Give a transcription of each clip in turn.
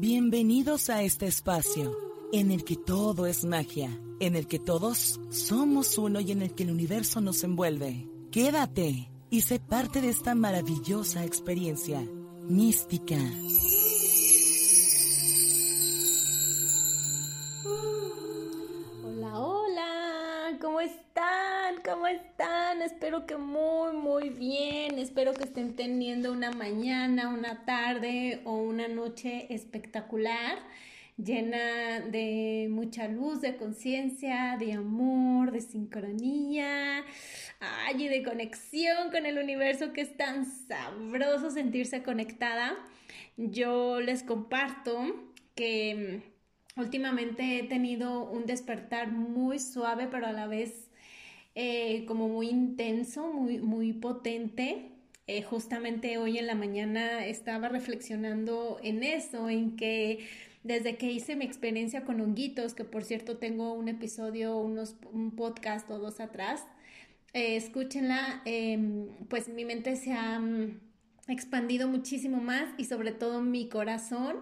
Bienvenidos a este espacio en el que todo es magia, en el que todos somos uno y en el que el universo nos envuelve. Quédate y sé parte de esta maravillosa experiencia mística. Espero que muy, muy bien. Espero que estén teniendo una mañana, una tarde o una noche espectacular, llena de mucha luz, de conciencia, de amor, de sincronía, y de conexión con el universo que es tan sabroso sentirse conectada. Yo les comparto que últimamente he tenido un despertar muy suave, pero a la vez eh, como muy intenso, muy, muy potente. Eh, justamente hoy en la mañana estaba reflexionando en eso, en que desde que hice mi experiencia con honguitos, que por cierto tengo un episodio, unos, un podcast o dos atrás, eh, escúchenla, em, pues mi mente se ha mm, expandido muchísimo más y sobre todo mi corazón.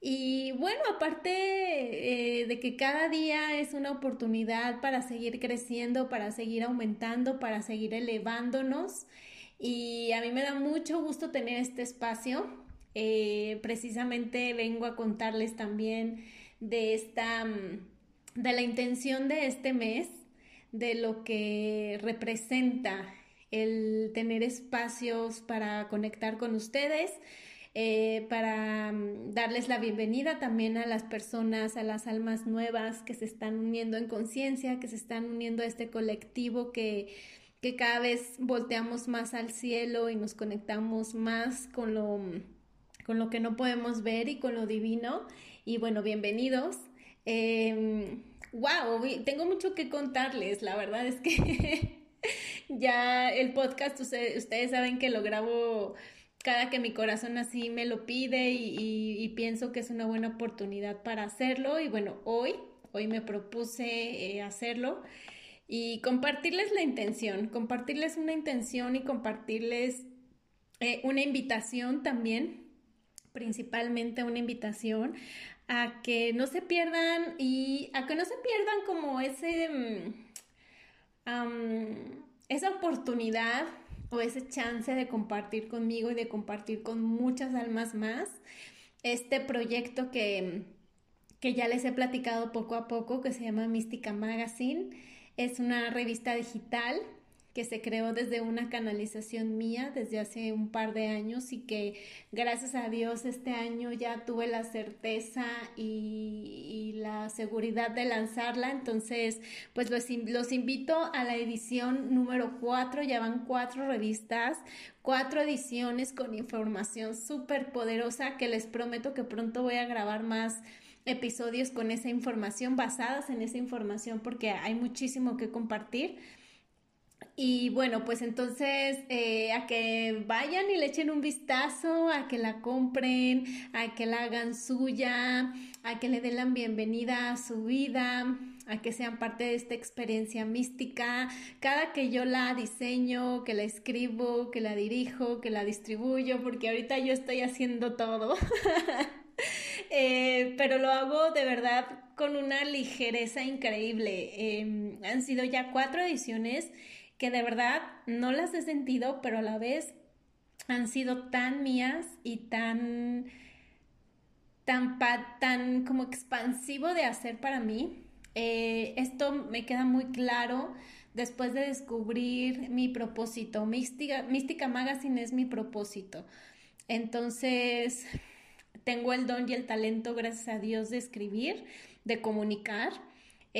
Y bueno, aparte eh, de que cada día es una oportunidad para seguir creciendo, para seguir aumentando, para seguir elevándonos. Y a mí me da mucho gusto tener este espacio. Eh, precisamente vengo a contarles también de esta, mm, de la intención de este mes, de lo que representa el tener espacios para conectar con ustedes eh, para mm, darles la bienvenida también a las personas, a las almas nuevas que se están uniendo en conciencia, que se están uniendo a este colectivo que, que cada vez volteamos más al cielo y nos conectamos más con lo, con lo que no podemos ver y con lo divino. Y bueno, bienvenidos. wow, em, tengo mucho que contarles, la verdad es que ya el podcast, ustedes saben que lo grabo cada que mi corazón así me lo pide y, pienso que es una buena oportunidad para hacerlo. Y bueno, hoy, hoy me propuse eh, hacerlo y compartirles la intención, compartirles una intención y compartirles eh, una invitación también, principalmente una invitación a que no se pierdan y a que no se pierdan como ese, mm, esa oportunidad o ese chance de compartir conmigo y de compartir con muchas almas más este proyecto que, que ya les he platicado poco a poco, que se llama Mística Magazine. Es una revista digital que se creó desde una canalización mía desde hace un par de años y que gracias a Dios este año ya tuve la certeza y, la seguridad de lanzarla. Entonces, pues los, los invito a la edición número 4, ya van cuatro revistas, cuatro ediciones con información súper poderosa que les prometo que pronto voy a grabar más episodios con esa información, basadas en esa información, porque hay muchísimo que compartir. Y bueno, pues entonces eh, a que vayan y le echen un vistazo, a que la compren, a que la hagan suya, a que le den la bienvenida a su vida, a que sean parte de esta experiencia mística. Cada que yo la diseño, que la escribo, que la dirijo, que la distribuyo, porque ahorita yo estoy haciendo todo. Eh, pero lo hago de verdad con una ligereza increíble. Em, han sido ya cuatro ediciones que de verdad no las he sentido, pero a la vez han sido tan mías y tan, tan, como expansivo de hacer para mí. Eh, esto me queda muy claro después de descubrir mi propósito. Mística, Mística Magazine es mi propósito. Entonces, tengo el don y el talento, gracias a Dios, de escribir, de comunicar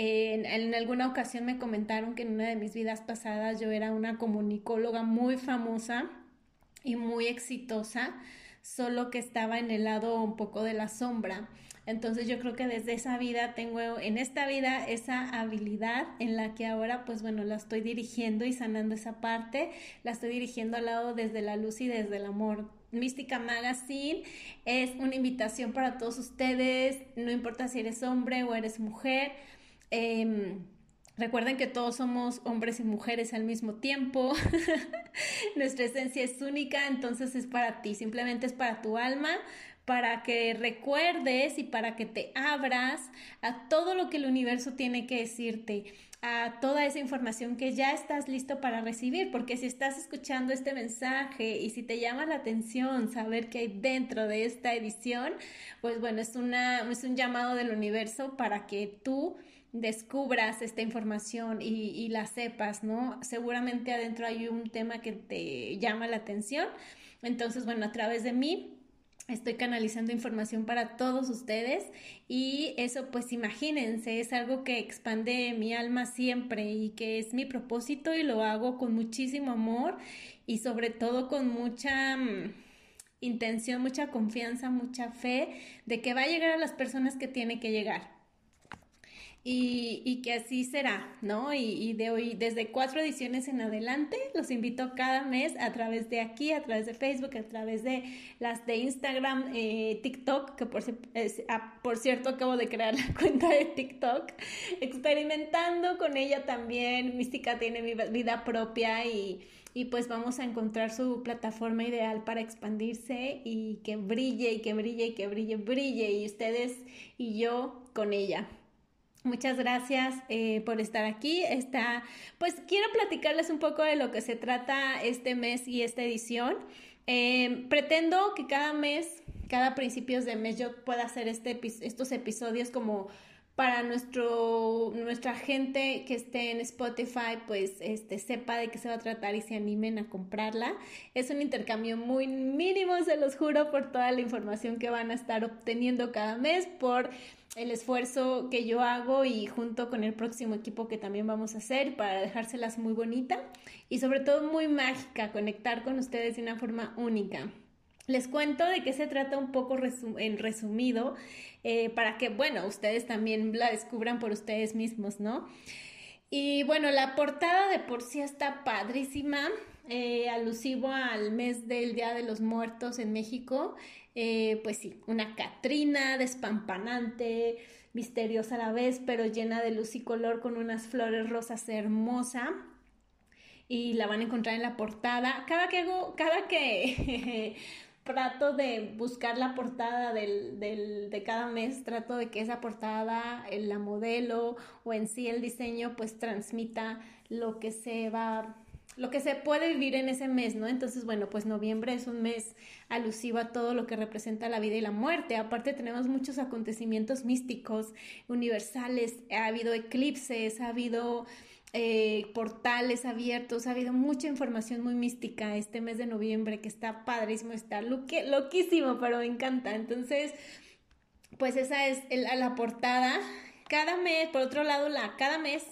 en, alguna ocasión me comentaron que en una de mis vidas pasadas yo era una comunicóloga muy famosa y muy exitosa, solo que estaba en el lado un poco de la sombra. Entonces yo creo que desde esa vida tengo en esta vida esa habilidad en la que ahora pues bueno la estoy dirigiendo y sanando esa parte, la estoy dirigiendo al lado desde la luz y desde el amor. Mística Magazine es una invitación para todos ustedes, no importa si eres hombre o eres mujer, Em, recuerden que todos somos hombres y mujeres al mismo tiempo. Nuestra esencia es única, entonces es para ti, simplemente es para tu alma, para que recuerdes y para que te abras a todo lo que el universo tiene que decirte a toda esa información que ya estás listo para recibir, porque si estás escuchando este mensaje y si te llama la atención saber qué hay dentro de esta edición, pues bueno, es, una, es un llamado del universo para que tú descubras esta información y, la sepas, ¿no? Seguramente adentro hay un tema que te llama la atención. Entonces, bueno, a través de mí Estoy canalizando información para todos ustedes y eso pues imagínense, es algo que expande mi alma siempre y que es mi propósito y lo hago con muchísimo amor y sobre todo con mucha mm, intención, mucha confianza, mucha fe de que va a llegar a las personas que tiene que llegar y, que así será, ¿no? Y, de hoy, desde cuatro ediciones en adelante, los invito cada mes a través de aquí, a través de Facebook, a través de las de Instagram, eh, TikTok, que por, ah, por cierto acabo de crear la cuenta de TikTok, experimentando con ella también. Mística tiene vida propia y, y pues vamos a encontrar su plataforma ideal para expandirse y que brille y que brille y que brille, brille y ustedes y yo con ella. Muchas gracias eh, por estar aquí. Está, pues quiero platicarles un poco de lo que se trata este mes y esta edición. Eh, pretendo que cada mes, cada principios de mes, yo pueda hacer este, estos episodios como para nuestro, nuestra gente que esté en Spotify, pues este, sepa de qué se va a tratar y se animen a comprarla. Es un intercambio muy mínimo, se los juro, por toda la información que van a estar obteniendo cada mes, por el esfuerzo que yo hago y junto con el próximo equipo que también vamos a hacer para dejárselas muy bonita y sobre todo muy mágica, conectar con ustedes de una forma única. Les cuento de qué se trata un poco en resumido eh, para que, bueno, ustedes también la descubran por ustedes mismos, ¿no? Y bueno, la portada de por sí está padrísima, eh, alusivo al mes del Día de los Muertos en México. Eh, pues sí, una Catrina despampanante, misteriosa a la vez, pero llena de luz y color con unas flores rosas hermosa. Y la van a encontrar en la portada. Cada que hago, cada que trato de buscar la portada del, de cada mes, trato de que esa portada, la modelo o en sí el diseño, pues transmita lo que se va lo que se puede vivir en ese mes, ¿no? Entonces, bueno, pues noviembre es un mes alusivo a todo lo que representa la vida y la muerte. Aparte tenemos muchos acontecimientos místicos, universales, ha habido eclipses, ha habido eh, portales abiertos, ha habido mucha información muy mística este mes de noviembre que está padrísimo, está loquísimo, pero me encanta. Entonces, pues esa es la portada. Cada mes, por otro lado, la, cada mes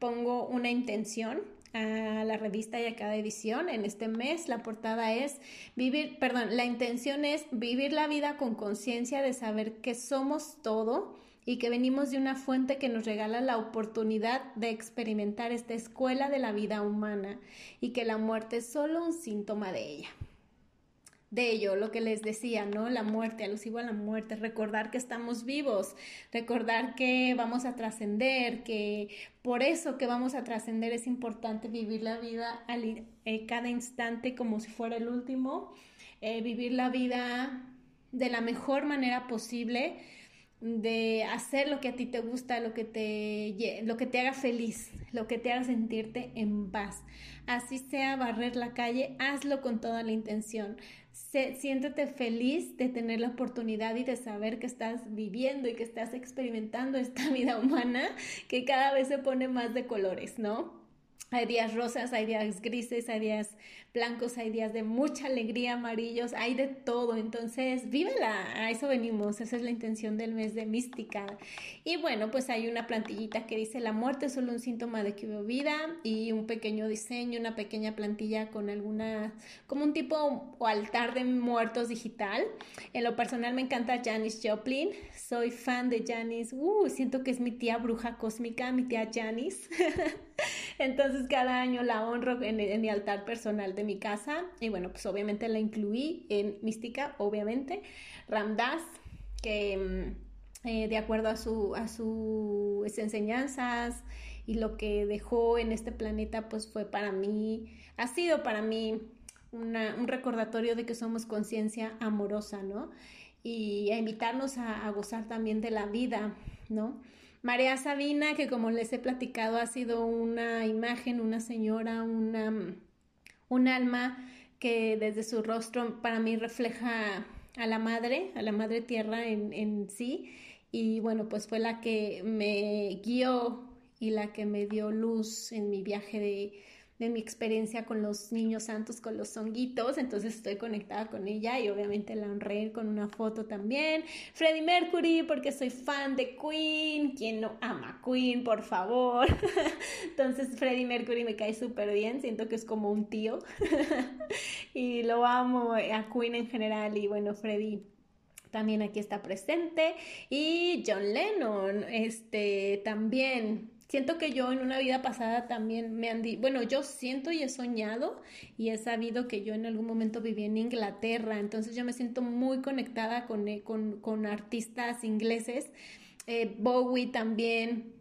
pongo una intención a la revista y a cada edición. En este mes la portada es vivir, perdón, la intención es vivir la vida con conciencia de saber que somos todo y que venimos de una fuente que nos regala la oportunidad de experimentar esta escuela de la vida humana y que la muerte es solo un síntoma de ella de ello, lo que les decía, ¿no? La muerte, alusivo a la muerte, recordar que estamos vivos, recordar que vamos a trascender, que por eso que vamos a trascender es importante vivir la vida al, eh, cada instante como si fuera el último, eh, vivir la vida de la mejor manera posible, de hacer lo que a ti te gusta, lo que te, lo que te haga feliz, lo que te haga sentirte en paz. Así sea barrer la calle, hazlo con toda la intención siéntete feliz de tener la oportunidad y de saber que estás viviendo y que estás experimentando esta vida humana que cada vez se pone más de colores, ¿no? Hay días rosas, hay días grises, hay días blancos, hay días de mucha alegría, amarillos, hay de todo. Entonces, vívela, a eso venimos, esa es la intención del mes de mística. Y bueno, pues hay una plantillita que dice la muerte es solo un síntoma de que hubo vida y un pequeño diseño, una pequeña plantilla con alguna, como un tipo o altar de muertos digital. En lo personal me encanta Janis Joplin, soy fan de Janis, uh, siento que es mi tía bruja cósmica, mi tía Janis. Entonces cada año la honro en, mi altar personal de mi casa y bueno, pues obviamente la incluí en Mística, obviamente. Ramdas, que mm, eh, de acuerdo a, su, a sus enseñanzas y lo que dejó en este planeta, pues fue para mí, ha sido para mí un recordatorio de que somos conciencia amorosa, ¿no? y a invitarnos a, gozar también de la vida, ¿no? María Sabina, que como les he platicado, ha sido una imagen, una señora, una, un alma que desde su rostro para mí refleja a la madre, a la madre tierra en, en sí. Y bueno, pues fue la que me guió y la que me dio luz en mi viaje de, de mi experiencia con los niños santos, con los zonguitos, entonces estoy conectada con ella y obviamente la honré con una foto también. Freddie Mercury, porque soy fan de Queen, quien no ama Queen, por favor. entonces Freddie Mercury me cae súper bien, siento que es como un tío. Y lo amo a Queen en general. Y bueno, Freddie también aquí está presente. Y John Lennon, este también Siento que yo en una vida pasada también me han dicho, bueno, yo siento y he soñado y he sabido que yo en algún momento viví en Inglaterra, entonces yo me siento muy conectada con, eh, con, con artistas ingleses, eh, Bowie también,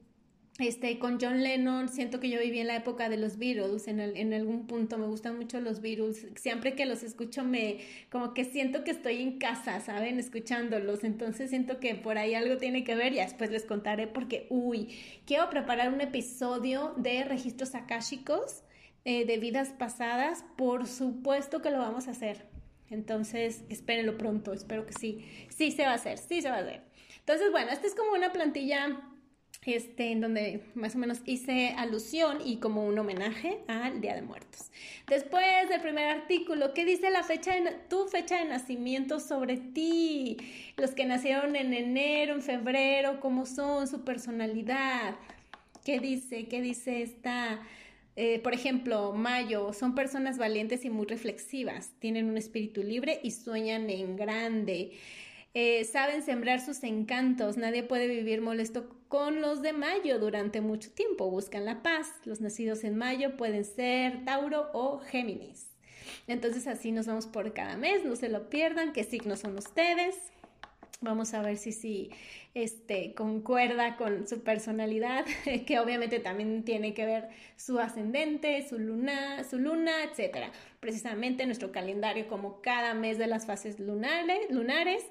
este, con John Lennon, siento que yo viví en la época de los Beatles, en, en, algún punto me gustan mucho los Beatles, siempre que los escucho me, como que siento que estoy en casa, ¿saben? Escuchándolos, entonces siento que por ahí algo tiene que ver y después les contaré porque, uy, quiero preparar un episodio de registros akáshicos eh, de vidas pasadas, por supuesto que lo vamos a hacer, entonces espérenlo pronto, espero que sí, sí se va a hacer, sí se va a hacer. Entonces, bueno, esta es como una plantilla este, en donde más o menos hice alusión y como un homenaje al Día de Muertos. Después del primer artículo, ¿qué dice la fecha de, tu fecha de nacimiento sobre ti? Los que nacieron en enero, en febrero, ¿cómo son su personalidad? ¿Qué dice? ¿Qué dice esta? Eh, por ejemplo, Mayo, son personas valientes y muy reflexivas, tienen un espíritu libre y sueñan en grande. Eh, saben sembrar sus encantos, nadie puede vivir molesto con los de mayo durante mucho tiempo, buscan la paz, los nacidos en mayo pueden ser Tauro o Géminis. Entonces así nos vamos por cada mes, no se lo pierdan, qué signos son ustedes. Vamos a ver si sí este, concuerda con su personalidad, que obviamente también tiene que ver su ascendente, su luna, su luna, etc. Precisamente nuestro calendario, como cada mes de las fases lunares, lunares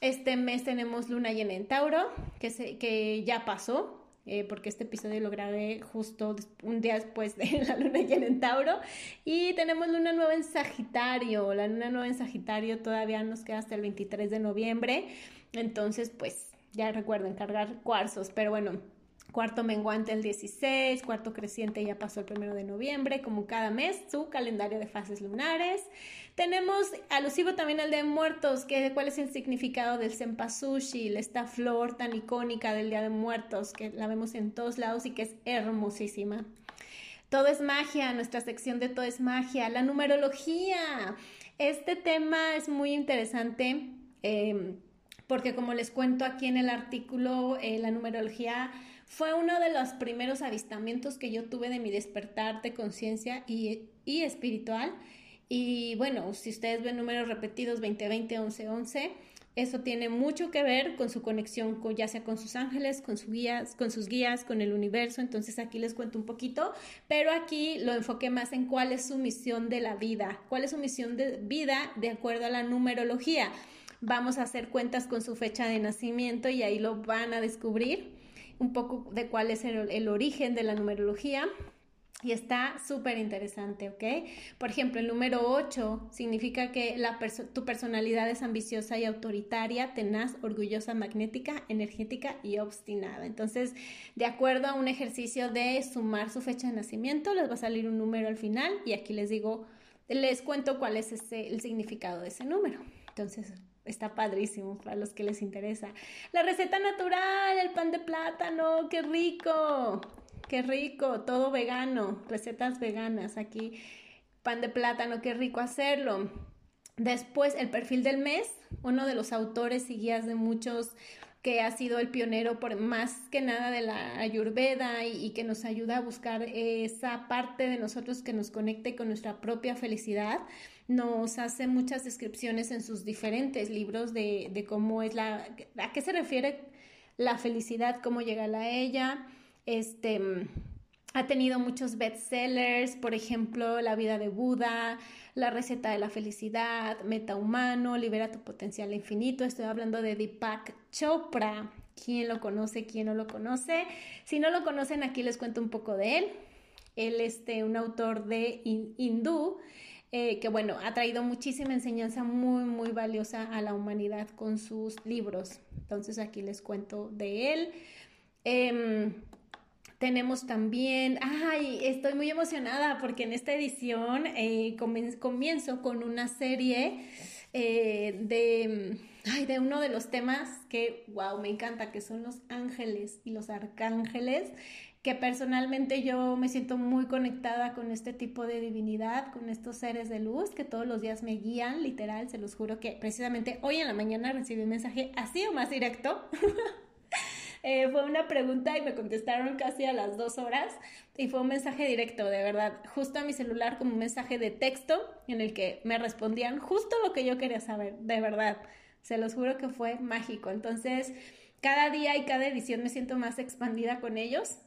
este mes tenemos luna llena en Tauro, que, se, que ya pasó, eh, porque este episodio lo grabé justo un día después de la luna llena en Tauro. Y tenemos luna nueva en Sagitario. La luna nueva en Sagitario todavía nos queda hasta el 23 de noviembre. Entonces, pues ya recuerden cargar cuarzos. Pero bueno, cuarto menguante el 16, cuarto creciente ya pasó el primero de noviembre, como cada mes, su calendario de fases lunares. Tenemos alusivo también al de muertos, que cuál es el significado del cempasúchil, esta flor tan icónica del Día de Muertos, que la vemos en todos lados y que es hermosísima. Todo es magia, nuestra sección de todo es magia, la numerología. Este tema es muy interesante eh, porque como les cuento aquí en el artículo, eh, la numerología fue uno de los primeros avistamientos que yo tuve de mi despertar de conciencia y, espiritual. Y bueno, si ustedes ven números repetidos 2020, 11, 11, eso tiene mucho que ver con su conexión, con, ya sea con sus ángeles, con, sus guías, con sus guías, con el universo. Entonces aquí les cuento un poquito, pero aquí lo enfoqué más en cuál es su misión de la vida, cuál es su misión de vida de acuerdo a la numerología. Vamos a hacer cuentas con su fecha de nacimiento y ahí lo van a descubrir un poco de cuál es el, origen de la numerología. Y está súper interesante, ¿ok? Por ejemplo, el número 8 significa que tu personalidad es ambiciosa y autoritaria, tenaz, orgullosa, magnética, energética y obstinada. Entonces, de acuerdo a un ejercicio de sumar su fecha de nacimiento, les va a salir un número al final y aquí les digo, les cuento cuál es el significado de ese número. Entonces, está padrísimo para los que les interesa. La receta natural, el pan de plátano, qué rico, qué rico, todo vegano, recetas veganas aquí, pan de plátano, qué rico hacerlo. Después, el perfil del mes, uno de los autores y guías de muchos que ha sido el pionero por más que nada de la ayurveda y, que nos ayuda a buscar esa parte de nosotros que nos conecte con nuestra propia felicidad nos hace muchas descripciones en sus diferentes libros de, de cómo es la, a qué se refiere la felicidad, cómo llegar a ella, este, ha tenido muchos bestsellers, por ejemplo, La vida de Buda, La receta de la felicidad, Meta humano, Libera tu potencial infinito. Estoy hablando de Deepak Chopra. ¿Quién lo conoce? ¿Quién no lo conoce? Si no lo conocen, aquí les cuento un poco de él. Él es este, un autor de hindú eh, que, bueno, ha traído muchísima enseñanza muy, muy valiosa a la humanidad con sus libros. Entonces aquí les cuento de él. Em, tenemos también, ay, estoy muy emocionada porque en esta edición eh, comienzo con una serie eh, de, ay, de uno de los temas que, wow, me encanta, que son los ángeles y los arcángeles que personalmente yo me siento muy conectada con este tipo de divinidad, con estos seres de luz que todos los días me guían, literal, se los juro que precisamente hoy en la mañana recibí un mensaje así o más directo Eh, fue una pregunta y me contestaron casi a las dos horas y fue un mensaje directo, de verdad, justo a mi celular como un mensaje de texto en el que me respondían justo lo que yo quería saber, de verdad. Se los juro que fue mágico. Entonces, cada día y cada edición me siento más expandida con ellos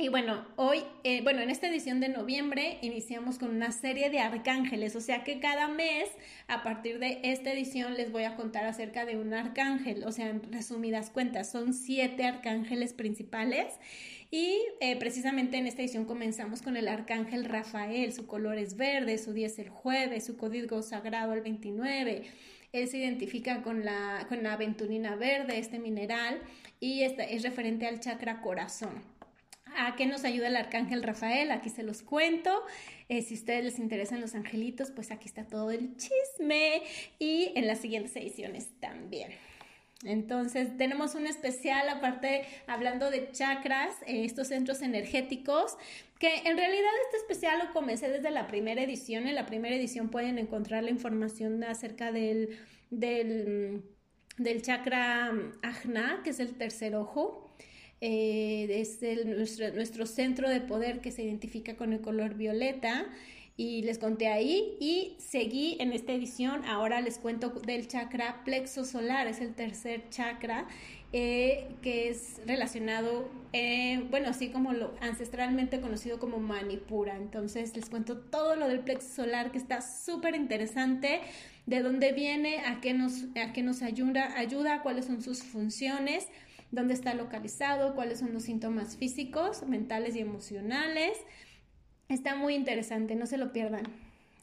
y bueno, hoy, eh, bueno, en esta edición de noviembre iniciamos con una serie de arcángeles, o sea que cada mes, a partir de esta edición, les voy a contar acerca de un arcángel, o sea, en resumidas cuentas, son siete arcángeles principales. Y eh, precisamente en esta edición comenzamos con el arcángel Rafael, su color es verde, su día es el jueves, su código sagrado el 29. Él se identifica con la, con la aventurina verde, este mineral, y esta es referente al chakra corazón. ¿A qué nos ayuda el arcángel Rafael? Aquí se los cuento. Eh, si a ustedes les interesan los angelitos, pues aquí está todo el chisme y en las siguientes ediciones también. Entonces, tenemos un especial aparte hablando de chakras, eh, estos centros energéticos, que en realidad este especial lo comencé desde la primera edición. En la primera edición pueden encontrar la información acerca del, del, del chakra ajna, que es el tercer ojo eh, es nuestro, nuestro centro de poder que se identifica con el color violeta y les conté ahí y seguí en esta edición. Ahora les cuento del chakra plexo solar, es el tercer chakra eh, que es relacionado, eh, bueno, así como lo ancestralmente conocido como Manipura. Entonces les cuento todo lo del plexo solar que está súper interesante, de dónde viene, a qué nos, a qué nos ayuda, ayuda, cuáles son sus funciones dónde está localizado, cuáles son los síntomas físicos, mentales y emocionales. Está muy interesante, no se lo pierdan.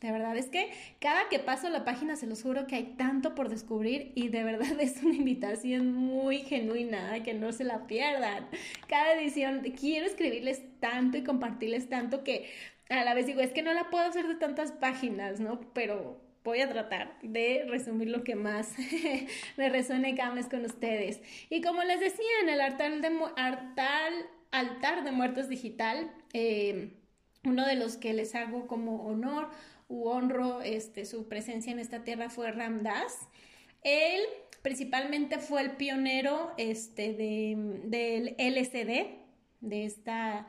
De verdad, es que cada que paso la página se los juro que hay tanto por descubrir y de verdad es una invitación muy genuina, que no se la pierdan. Cada edición quiero escribirles tanto y compartirles tanto que a la vez digo, es que no la puedo hacer de tantas páginas, ¿no? Pero voy a tratar de resumir lo que más me resuene cada mes con ustedes. Y como les decía, en el altar de, altar de muertos digital, eh, uno de los que les hago como honor u honro este, su presencia en esta tierra fue Ramdas. Él principalmente fue el pionero este, del LSD, de esta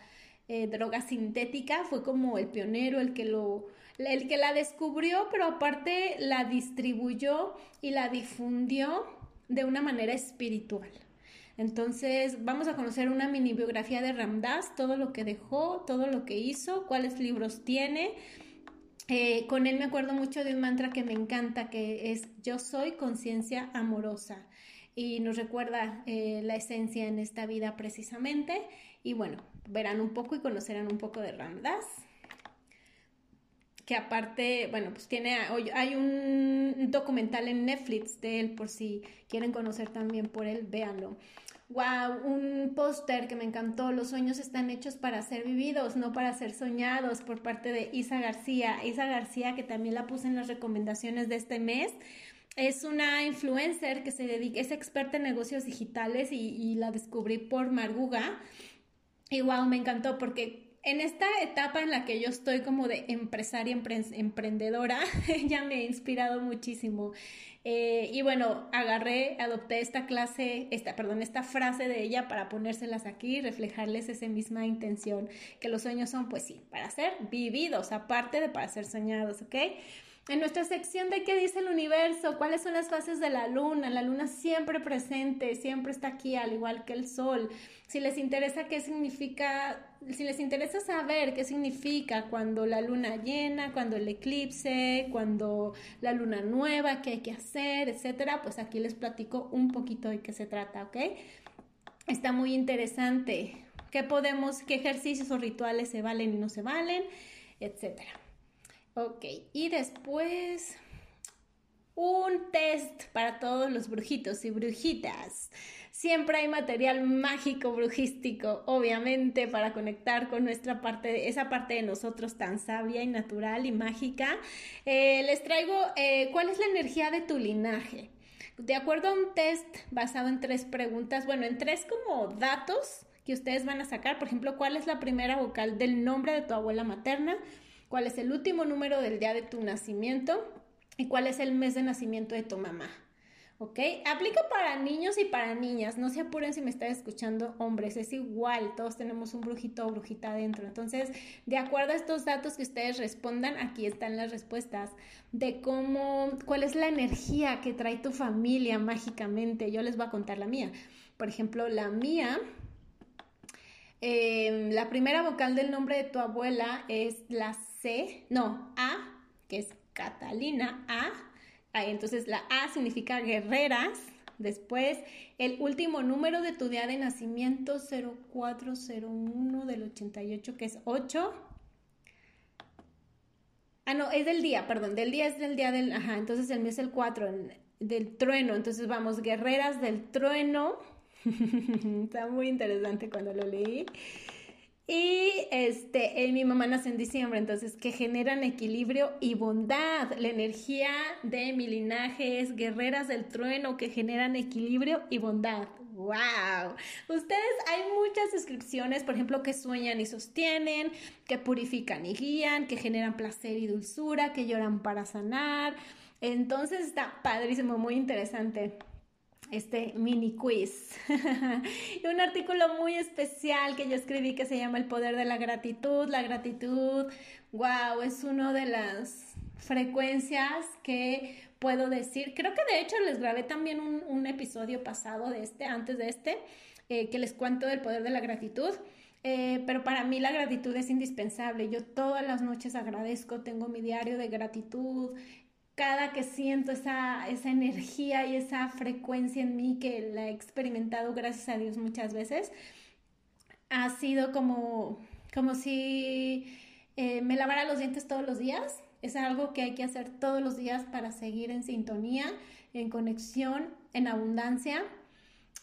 eh, droga sintética, fue como el pionero, el que lo el que la descubrió, pero aparte la distribuyó y la difundió de una manera espiritual. Entonces vamos a conocer una mini biografía de Ramdas, todo lo que dejó, todo lo que hizo, cuáles libros tiene. Eh, con él me acuerdo mucho de un mantra que me encanta, que es yo soy conciencia amorosa y nos recuerda eh, la esencia en esta vida precisamente. Y bueno, verán un poco y conocerán un poco de Ramdas que aparte, bueno, pues tiene, hay un documental en Netflix de él, por si quieren conocer también por él, véanlo. Wow, un póster que me encantó. Los sueños están hechos para ser vividos, no para ser soñados, por parte de Isa García. Isa García, que también la puse en las recomendaciones de este mes. Es una influencer que se dedica, es experta en negocios digitales y, y la descubrí por Marguga. Y wow, me encantó porque en esta etapa en la que yo estoy como de empresaria, emprendedora, ella me ha inspirado muchísimo. Eh, y bueno, agarré, adopté esta clase, esta, perdón, esta frase de ella para ponérselas aquí y reflejarles esa misma intención, que los sueños son, pues sí, para ser vividos, aparte de para ser soñados, ¿ok? En nuestra sección de qué dice el universo, cuáles son las fases de la luna, la luna siempre presente, siempre está aquí, al igual que el sol. Si les interesa qué significa, si les interesa saber qué significa cuando la luna llena, cuando el eclipse, cuando la luna nueva, qué hay que hacer, etcétera, pues aquí les platico un poquito de qué se trata, ¿ok? Está muy interesante. ¿Qué podemos, qué ejercicios o rituales se valen y no se valen, etcétera? Ok, y después un test para todos los brujitos y brujitas. Siempre hay material mágico, brujístico, obviamente, para conectar con nuestra parte, esa parte de nosotros tan sabia y natural y mágica. Eh, les traigo eh, cuál es la energía de tu linaje. De acuerdo a un test basado en tres preguntas, bueno, en tres como datos que ustedes van a sacar, por ejemplo, cuál es la primera vocal del nombre de tu abuela materna, cuál es el último número del día de tu nacimiento y cuál es el mes de nacimiento de tu mamá. ¿Ok? Aplica para niños y para niñas. No se apuren si me están escuchando hombres. Es igual. Todos tenemos un brujito o brujita adentro. Entonces, de acuerdo a estos datos que ustedes respondan, aquí están las respuestas de cómo, cuál es la energía que trae tu familia mágicamente. Yo les voy a contar la mía. Por ejemplo, la mía Em, la primera vocal del nombre de tu abuela es la No, A, que es Catalina A. entonces la A significa guerreras. Después, el último número de tu día de nacimiento, 0401 del 88, que es 8. Ah, no, es del día, perdón, del día es del día del, ajá, entonces el mes es el 4, del trueno, entonces vamos, guerreras del trueno, Está muy interesante cuando lo leí. Y este, eh, mi mamá nace en diciembre, entonces que generan equilibrio y bondad. La energía de mi linaje es guerreras del trueno que generan equilibrio y bondad. ¡Wow! Ustedes hay muchas descripciones, por ejemplo, que sueñan y sostienen, que purifican y guían, que generan placer y dulzura, que lloran para sanar. Entonces está padrísimo, muy interesante este mini quiz. un artículo muy especial que yo escribí que se llama El poder de la gratitud. La gratitud, wow, es una de las frecuencias que puedo decir. Creo que de hecho les grabé también un, episodio pasado de este, antes de este, eh, que les cuento del poder de la gratitud. Eh, pero para mí la gratitud es indispensable. Yo todas las noches agradezco, tengo mi diario de gratitud, cada que siento esa, esa energía y esa frecuencia en mí que la he experimentado, gracias a Dios, muchas veces, ha sido como, como si eh, me lavara los dientes todos los días. Es algo que hay que hacer todos los días para seguir en sintonía, en conexión, en abundancia.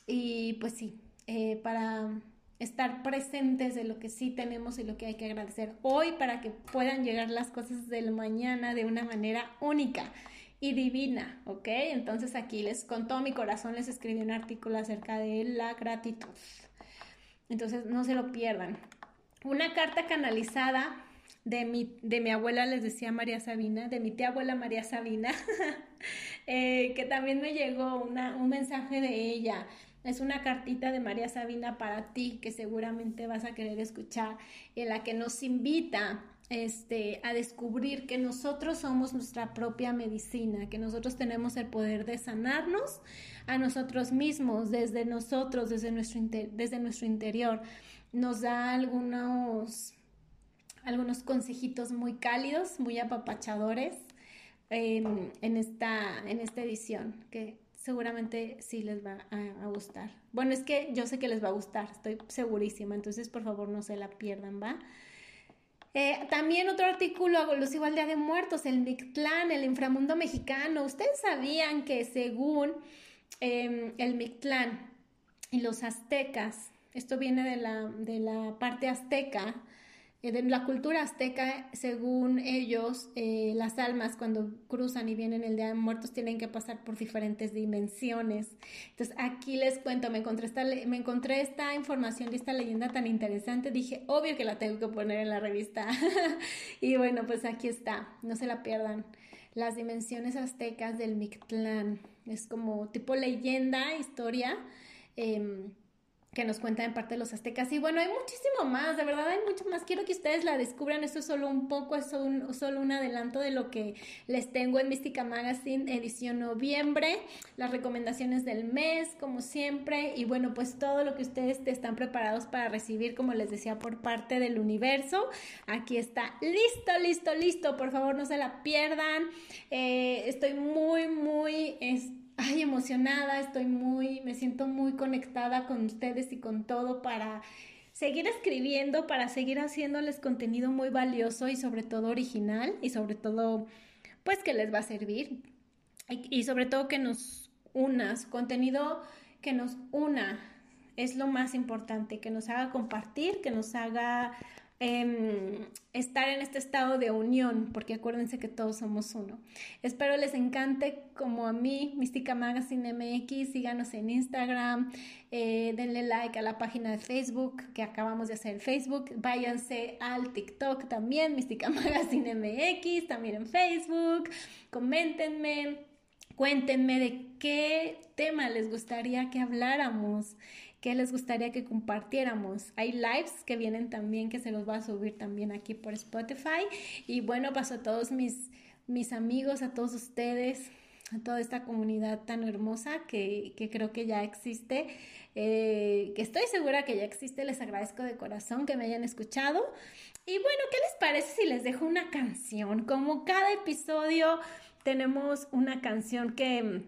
Y pues sí, eh, para estar presentes de lo que sí tenemos y lo que hay que agradecer hoy para que puedan llegar las cosas del mañana de una manera única y divina, ¿ok? Entonces aquí les, con todo mi corazón, les escribí un artículo acerca de la gratitud. Entonces no se lo pierdan. Una carta canalizada de mi, de mi abuela, les decía María Sabina, de mi tía abuela María Sabina, eh, que también me llegó una, un mensaje de ella es una cartita de María Sabina para ti que seguramente vas a querer escuchar, en la que nos invita este, a descubrir que nosotros somos nuestra propia medicina, que nosotros tenemos el poder de sanarnos a nosotros mismos, desde nosotros, desde nuestro, desde nuestro interior. Nos da algunos, algunos consejitos muy cálidos, muy apapachadores en, en, esta, en esta edición, que seguramente sí les va a, gustar. Bueno, es que yo sé que les va a gustar, estoy segurísima, entonces por favor no se la pierdan, ¿va? Eh, también otro artículo alusivo al Día de Muertos, el Mictlán, el inframundo mexicano. Ustedes sabían que según em, el Mictlán y los aztecas, esto viene de la, de la parte azteca, en eh, la cultura azteca, según ellos, eh, las almas cuando cruzan y vienen el Día de Muertos tienen que pasar por diferentes dimensiones. Entonces, aquí les cuento, me encontré esta, me encontré esta información y esta leyenda tan interesante, dije, obvio que la tengo que poner en la revista. y bueno, pues aquí está, no se la pierdan. Las dimensiones aztecas del Mictlán. Es como tipo leyenda, historia. Em, que nos cuenta en parte los aztecas. Y bueno, hay muchísimo más, de verdad hay mucho más. Quiero que ustedes la descubran. Esto es solo un poco, es un, solo un adelanto de lo que les tengo en Mística Magazine, edición noviembre. Las recomendaciones del mes, como siempre. Y bueno, pues todo lo que ustedes están preparados para recibir, como les decía, por parte del universo. Aquí está, listo, listo, listo. Por favor, no se la pierdan. Eh, estoy muy, muy ay, emocionada, estoy muy, me siento muy conectada con ustedes y con todo para seguir escribiendo, para seguir haciéndoles contenido muy valioso y sobre todo original y sobre todo, pues que les va a servir. Y, sobre todo que nos unas, contenido que nos una es lo más importante, que nos haga compartir, que nos haga Em, estar en este estado de unión, porque acuérdense que todos somos uno. Espero les encante como a mí, Mística Magazine MX, síganos en Instagram, eh, denle like a la página de Facebook que acabamos de hacer en Facebook, váyanse al TikTok también, Mística Magazine MX, también en Facebook, coméntenme, cuéntenme de qué tema les gustaría que habláramos qué les gustaría que compartiéramos. Hay lives que vienen también, que se los voy a subir también aquí por Spotify. Y bueno, paso a todos mis, mis amigos, a todos ustedes, a toda esta comunidad tan hermosa que, creo que ya existe, eh, que estoy segura que ya existe. Les agradezco de corazón que me hayan escuchado. Y bueno, ¿qué les parece si les dejo una canción? Como cada episodio tenemos una canción que,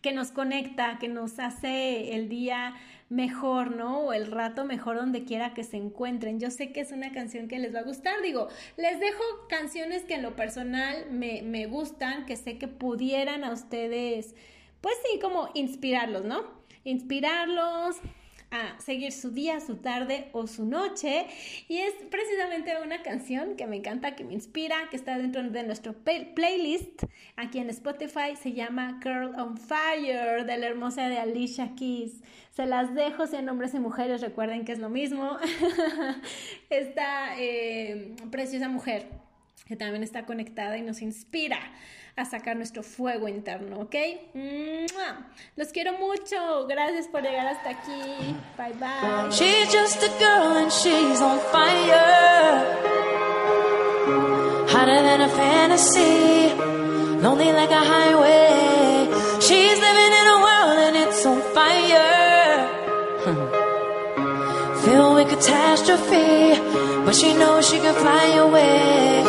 que nos conecta, que nos hace el día mejor, ¿no? O el rato mejor donde quiera que se encuentren. Yo sé que es una canción que les va a gustar. Digo, les dejo canciones que en lo personal me, me gustan, que sé que pudieran a ustedes, pues sí, como inspirarlos, ¿no? Inspirarlos, a seguir su día, su tarde o su noche. Y es precisamente una canción que me encanta, que me inspira, que está dentro de nuestro playlist aquí en Spotify. Se llama Girl on Fire de la hermosa de Alicia Keys. Se las dejo, sean hombres y mujeres, recuerden que es lo mismo. Esta eh, preciosa mujer que también está conectada y nos inspira a sacar nuestro fuego interno, ¿ok? Los quiero mucho. Gracias por llegar hasta aquí. Bye bye. She's just a girl and she's on fire. Hotter than a fantasy. Lonely like a highway. She's living in a world and it's on fire. Filled with catastrophe. But she knows she can fly away.